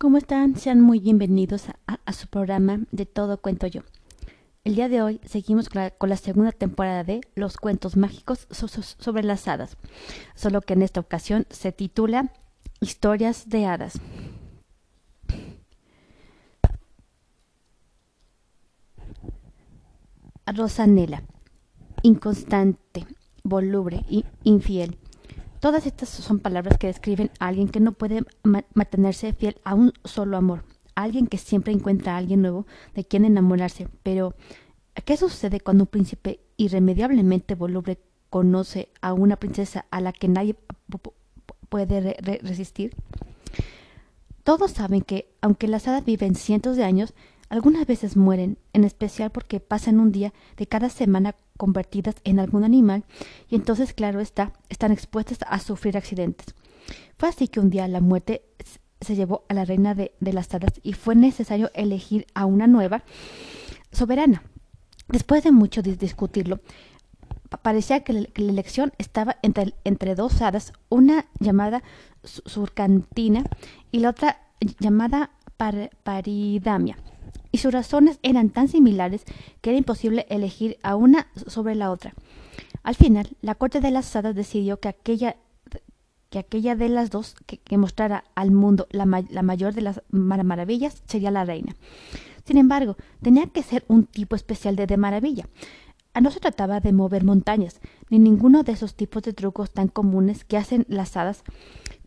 ¿Cómo están? Sean muy bienvenidos a, su programa de Todo Cuento Yo. El día de hoy seguimos con la, segunda temporada de Los Cuentos Mágicos sobre las Hadas, solo que en esta ocasión se titula Historias de Hadas. Rosanela, inconstante, voluble y infiel Todas estas son palabras que describen a alguien que no puede mantenerse fiel a un solo amor, alguien que siempre encuentra a alguien nuevo de quien enamorarse. Pero, ¿qué sucede cuando un príncipe irremediablemente voluble conoce a una princesa a la que nadie puede resistir? Todos saben que, aunque las hadas viven cientos de años, algunas veces mueren, en especial porque pasan un día de cada semana convertidas en algún animal y entonces, claro está, están expuestas a sufrir accidentes. Fue así que un día la muerte se llevó a la reina de, las hadas y fue necesario elegir a una nueva soberana. Después de mucho discutirlo, parecía que la, elección estaba entre, entre dos hadas, una llamada Surcantina y la otra llamada Paridamia y sus razones eran tan similares que era imposible elegir a una sobre la otra. Al final, la corte de las hadas decidió que aquella, que aquella de las dos que, mostrara al mundo la, la, mayor de las maravillas sería la reina. Sin embargo, tenía que ser un tipo especial de, de maravilla. Ah, no se trataba de mover montañas, ni ninguno de esos tipos de trucos tan comunes que hacen las hadas.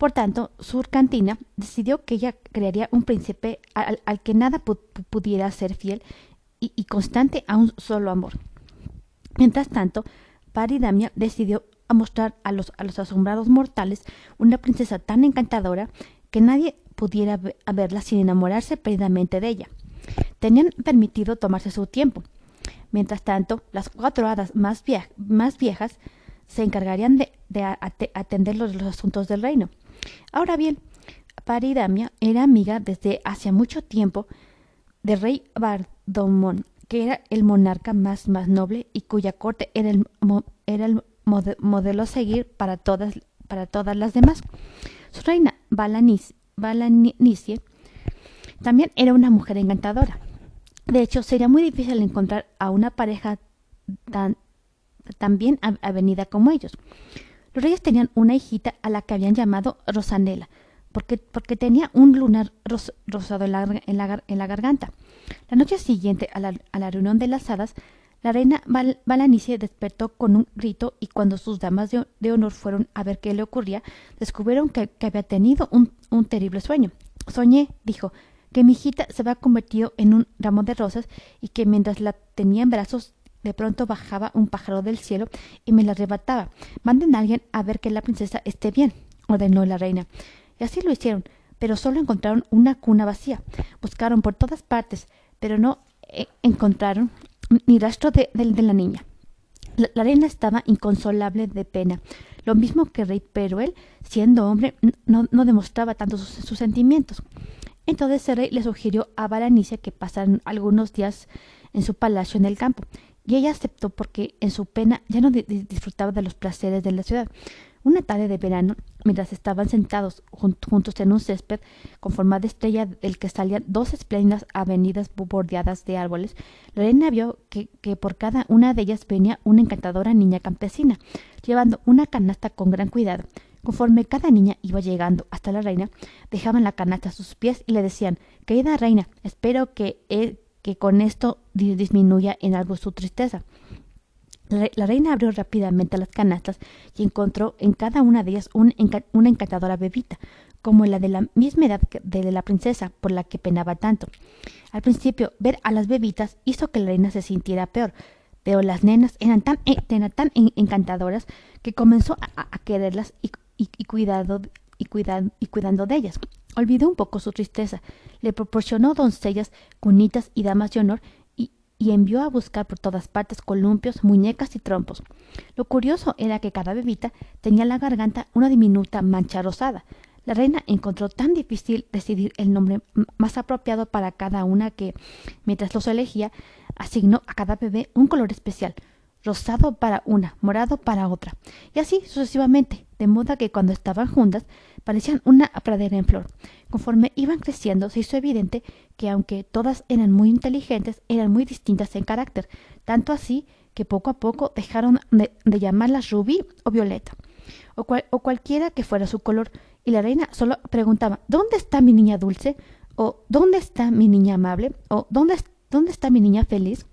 Por tanto, Surcantina decidió que ella crearía un príncipe al, que nada pudiera ser fiel y, constante a un solo amor. Mientras tanto, Paridamia decidió mostrar a los, asombrados mortales una princesa tan encantadora que nadie pudiera verla sin enamorarse perdidamente de ella. Tenían permitido tomarse su tiempo, Mientras tanto, las cuatro hadas más, viejas se encargarían de, atender los, asuntos del reino. Ahora bien, Paridamia era amiga desde hace mucho tiempo del rey Bardomón, que era el monarca más, noble y cuya corte era el, era el modelo a seguir para todas, para todas las demás. Su reina Balanice también era una mujer encantadora. De hecho, sería muy difícil encontrar a una pareja tan, bien avenida como ellos. Los reyes tenían una hijita a la que habían llamado Rosanela, porque, porque tenía un lunar rosado en la, garganta. La noche siguiente a la, reunión de las hadas, la reina Balanice despertó con un grito y cuando sus damas de, honor fueron a ver qué le ocurría, descubrieron que, que había tenido un, un terrible sueño. Soñé, dijo, que mi hijita se había convertido en un ramo de rosas y que mientras la tenía en brazos de pronto bajaba un pájaro del cielo y me la arrebataba. Manden a alguien a ver que la princesa esté bien, ordenó la reina. Y así lo hicieron, pero solo encontraron una cuna vacía. Buscaron por todas partes, pero no eh, encontraron ni rastro de, la niña. La, reina estaba inconsolable de pena, lo mismo que rey, pero él, siendo hombre, no, demostraba tanto sus sentimientos. Entonces el rey le sugirió a Balanicia que pasaran algunos días en su palacio en el campo, y ella aceptó porque en su pena ya no disfrutaba de los placeres de la ciudad. Una tarde de verano, mientras estaban sentados juntos en un césped con de estrella del que salían dos espléndidas avenidas bordeadas de árboles, la reina vio que, por cada una de ellas venía una encantadora niña campesina, llevando una canasta con gran cuidado. Conforme cada niña iba llegando hasta la reina, dejaban la canasta a sus pies y le decían Querida reina, espero que, que con esto disminuya en algo su tristeza. La, reina abrió rápidamente las canastas y encontró en cada una de ellas una encantadora bebita, como la de la misma edad de la princesa, por la que penaba tanto. Al principio, ver a las bebitas hizo que la reina se sintiera peor, pero las nenas eran tan, eh, encantadoras que comenzó a, quererlas y, y, y, y cuidando de ellas. Olvidó un poco su tristeza, le proporcionó doncellas, cunitas y damas de honor y, y envió a buscar por todas partes columpios, muñecas y trompos. Lo curioso era que cada bebita tenía en la garganta una diminuta mancha rosada. La reina encontró tan difícil decidir el nombre más apropiado para cada una que, mientras los elegía, asignó a cada bebé un color especial, rosado para una, morado para otra, y así sucesivamente, de modo que cuando estaban juntas parecían una pradera en flor. Conforme iban creciendo, se hizo evidente que aunque todas eran muy inteligentes, eran muy distintas en carácter, tanto así que poco a poco dejaron de, llamarlas rubí o violeta, o, o cualquiera que fuera su color, y la reina solo preguntaba ¿Dónde está mi niña dulce? o ¿Dónde está mi niña amable? o ¿Dónde, dónde está mi niña feliz?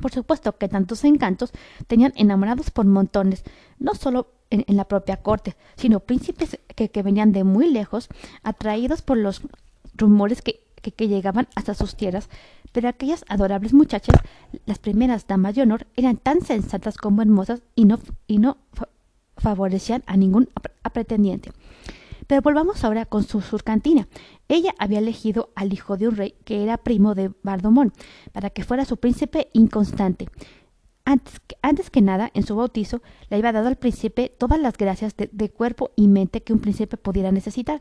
Por supuesto que tantos encantos tenían enamorados por montones, no solo en, la propia corte, sino príncipes que, venían de muy lejos, atraídos por los rumores que, que, llegaban hasta sus tierras, pero aquellas adorables muchachas, las primeras damas de honor, eran tan sensatas como hermosas y no, y no favorecían a ningún pretendiente. Pero volvamos ahora con su surcantina. Ella había elegido al hijo de un rey que era primo de Bardomón, para que fuera su príncipe inconstante. Antes que, nada, en su bautizo, le había dado al príncipe todas las gracias de, cuerpo y mente que un príncipe pudiera necesitar,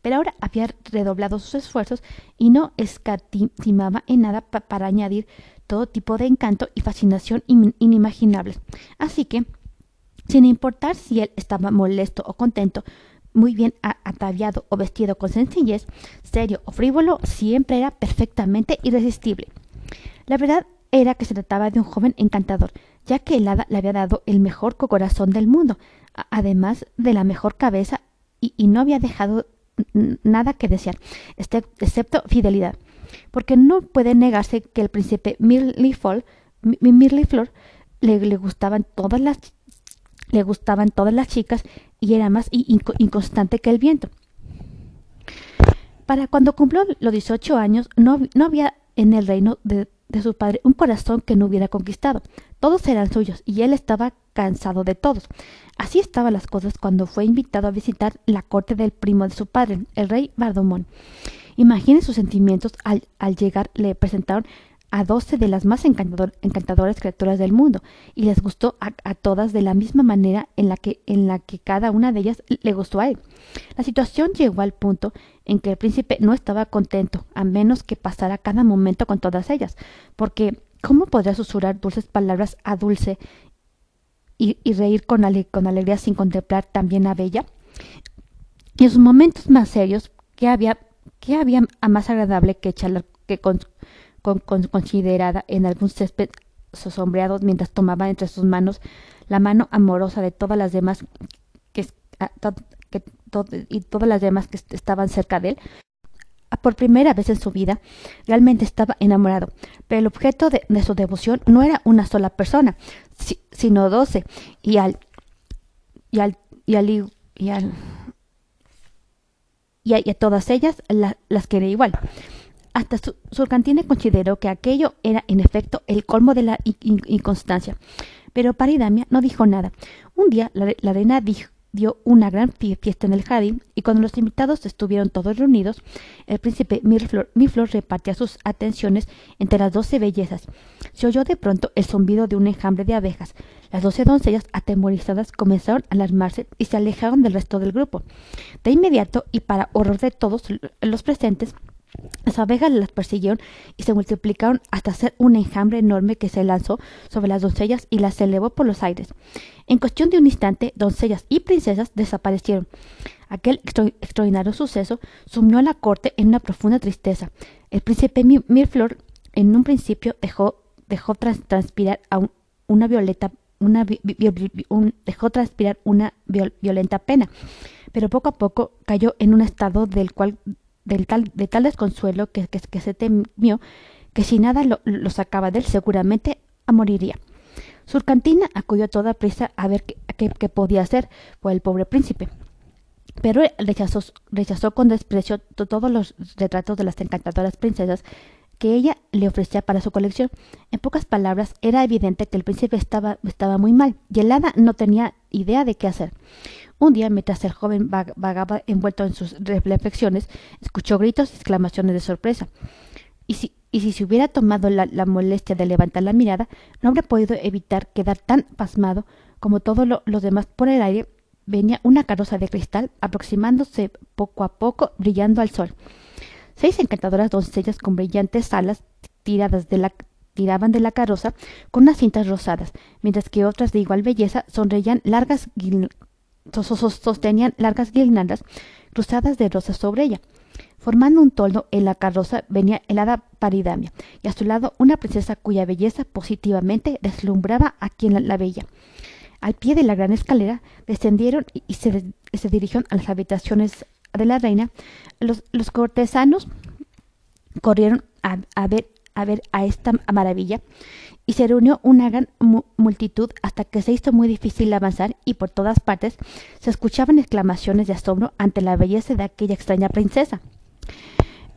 pero ahora había redoblado sus esfuerzos y no escatimaba en nada para añadir todo tipo de encanto y fascinación inimaginables. Así que, sin importar si él estaba molesto o contento, muy bien ataviado o vestido con sencillez, serio o frívolo, siempre era perfectamente irresistible. La verdad era que se trataba de un joven encantador, ya que el hada le había dado el mejor corazón del mundo, además de la mejor cabeza, y, no había dejado nada que desear, excepto fidelidad. Porque no puede negarse que el príncipe Mirliflor, le, le gustaban todas las le gustaban todas las chicas y era más inconstante que el viento. Para cuando cumplió los 18 años, no, no había en el reino de, de, su padre un corazón que no hubiera conquistado. Todos eran suyos y él estaba cansado de todos. Así estaban las cosas cuando fue invitado a visitar la corte del primo de su padre, el rey Bardomón. Imagine sus sentimientos al, al llegar. Le presentaron a doce de las más encantadoras criaturas del mundo, y les gustó a, todas de la misma manera en la, que, en la que cada una de ellas le gustó a él. La situación llegó al punto en que el príncipe no estaba contento, a menos que pasara cada momento con todas ellas, porque ¿cómo podría susurrar dulces palabras a Dulce y, reír con, alegría sin contemplar también a Bella? Y en sus momentos más serios, ¿qué había, qué había más agradable que charlar que con considerada en algún césped sombreado mientras tomaba entre sus manos la mano amorosa de todas las demás que, y todas las demás que estaban cerca de él. Por primera vez en su vida, realmente estaba enamorado, pero el objeto de, su devoción no era una sola persona, sino doce, y al y al y al y, al, y, a, todas ellas las quería igual. Hasta Surcantine consideró que aquello era en efecto el colmo de la inconstancia. Pero Paridamia no dijo nada. Un día la, reina dio una gran fiesta en el jardín y cuando los invitados estuvieron todos reunidos, el príncipe Mirflor, Mirflor repartía sus atenciones entre las doce bellezas. Se oyó de pronto el zumbido de un enjambre de abejas. Las doce doncellas, atemorizadas, comenzaron a alarmarse y se alejaron del resto del grupo. De inmediato, y para horror de todos los presentes, las abejas las persiguieron y se multiplicaron hasta hacer un enjambre enorme que se lanzó sobre las doncellas y las elevó por los aires. En cuestión de un instante, doncellas y princesas desaparecieron. Aquel extraordinario suceso sumió a la corte en una profunda tristeza. El príncipe Mirflor en un principio dejó, transpirar una violeta una dejó transpirar una violenta pena, pero poco a poco cayó en un estado del cual tal, de tal desconsuelo que, que, se temió que si nada lo, sacaba de él seguramente moriría. Surcantina acudió a toda prisa a ver qué, qué, podía hacer por el pobre príncipe. Pero rechazó, rechazó con desprecio todos los retratos de las encantadoras princesas que ella le ofrecía para su colección. En pocas palabras, era evidente que el príncipe estaba, estaba muy mal, y el hada no tenía idea de qué hacer. Un día, mientras el joven vagaba envuelto en sus reflexiones, escuchó gritos y exclamaciones de sorpresa. Y si, y si se hubiera tomado la, molestia de levantar la mirada, no habría podido evitar quedar tan pasmado como todos los demás por el aire. Venía una carroza de cristal aproximándose poco a poco, brillando al sol. Seis encantadoras doncellas con brillantes alas tiradas de la, tiraban de la carroza con unas cintas rosadas, mientras que otras de igual belleza sonreían largas sostenían largas guirnaldas cruzadas de rosas sobre ella. Formando un toldo en la carroza venía el hada Paridamia, y a su lado una princesa cuya belleza positivamente deslumbraba a quien la, veía. Al pie de la gran escalera descendieron y se, dirigieron a las habitaciones de la reina. Los, cortesanos corrieron ver, a ver a esta maravilla y se reunió una gran multitud hasta que se hizo muy difícil avanzar y por todas partes se escuchaban exclamaciones de asombro ante la belleza de aquella extraña princesa.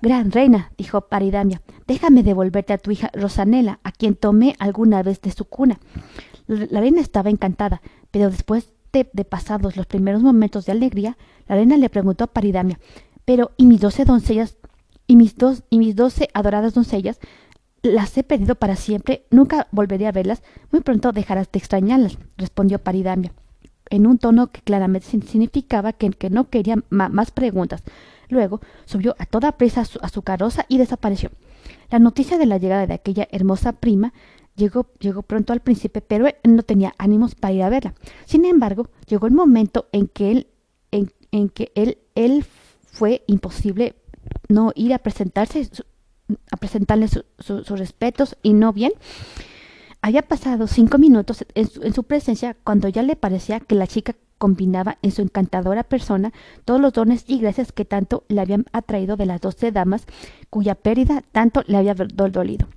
Gran reina, dijo Paridamia, déjame devolverte a tu hija Rosanela, a quien tomé alguna vez de su cuna. La reina estaba encantada, pero después de, pasados los primeros momentos de alegría, la reina le preguntó a Paridamia, pero ¿y mis doce doncellas y mis dos y mis doce adoradas doncellas? Las he perdido para siempre, nunca volveré a verlas, muy pronto dejarás de extrañarlas, respondió Paridamia, en un tono que claramente significaba que, no quería más preguntas. Luego subió a toda prisa a su, carroza y desapareció. La noticia de la llegada de aquella hermosa prima llegó, llegó pronto al príncipe, pero él no tenía ánimos para ir a verla. Sin embargo, llegó el momento en que él, en, que él, él fue imposible no ir a presentarse a presentarle sus respetos y no bien. Había pasado cinco minutos en su, presencia cuando ya le parecía que la chica combinaba en su encantadora persona todos los dones y gracias que tanto le habían atraído de las doce damas cuya pérdida tanto le había dolido.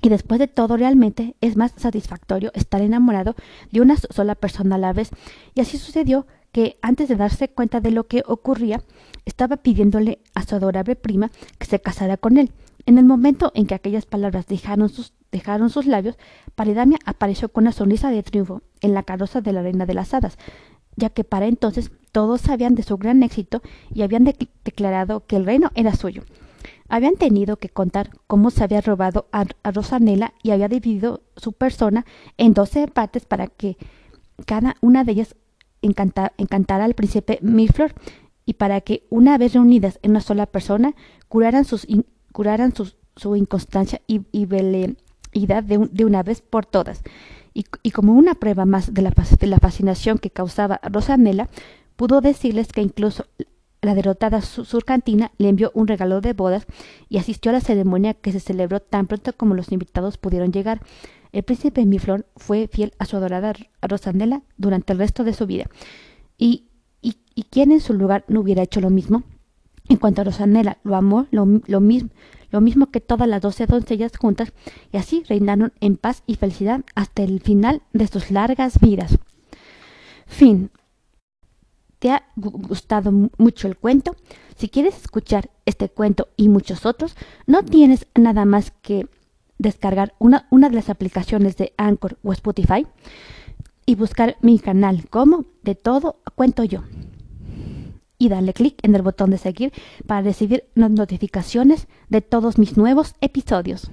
Y después de todo, realmente es más satisfactorio estar enamorado de una sola persona a la vez. Y así sucedió que, antes de darse cuenta de lo que ocurría, estaba pidiéndole a su adorable prima que se casara con él. En el momento en que aquellas palabras dejaron sus, labios, Paridamia apareció con una sonrisa de triunfo en la carroza de la reina de las hadas, ya que para entonces todos sabían de su gran éxito y habían declarado que el reino era suyo. Habían tenido que contar cómo se había robado a, Rosanela y había dividido su persona en doce partes para que cada una de ellas encantara al príncipe Mirflor y para que, una vez reunidas en una sola persona, curaran sus curaran su, inconstancia y, veleidad de, de, una vez por todas. Y, como una prueba más de la, de la, fascinación que causaba Rosanela, pudo decirles que incluso la derrotada surcantina le envió un regalo de bodas y asistió a la ceremonia que se celebró tan pronto como los invitados pudieron llegar. El príncipe Miflor fue fiel a su adorada Rosanela durante el resto de su vida. ¿Y, y, y quién en su lugar no hubiera hecho lo mismo? En cuanto a Rosanela, lo amó lo, mismo, lo mismo que todas las doce doncellas juntas, y así reinaron en paz y felicidad hasta el final de sus largas vidas. Fin. ¿Te ha gustado mucho el cuento? Si quieres escuchar este cuento y muchos otros, no tienes nada más que descargar una, una de las aplicaciones de Anchor o Spotify y buscar mi canal como de todo cuento yo y darle clic en el botón de seguir para recibir notificaciones de todos mis nuevos episodios.